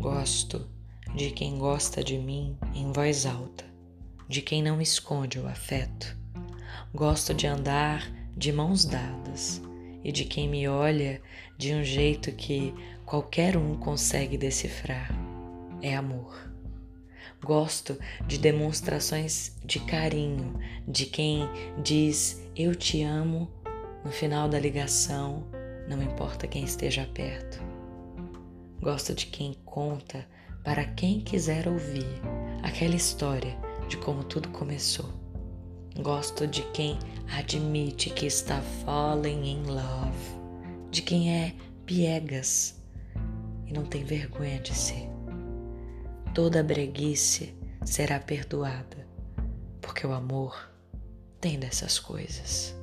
Gosto de quem gosta de mim em voz alta, de quem não esconde o afeto. Gosto de andar de mãos dadas e de quem me olha de um jeito que qualquer um consegue decifrar. É amor. Gosto de demonstrações de carinho, de quem diz eu te amo no final da ligação, não importa quem esteja perto. Gosto de quem conta para quem quiser ouvir aquela história de como tudo começou. Gosto de quem admite que está falling in love, de quem é piegas e não tem vergonha de ser. Toda breguice será perdoada, porque o amor tem dessas coisas.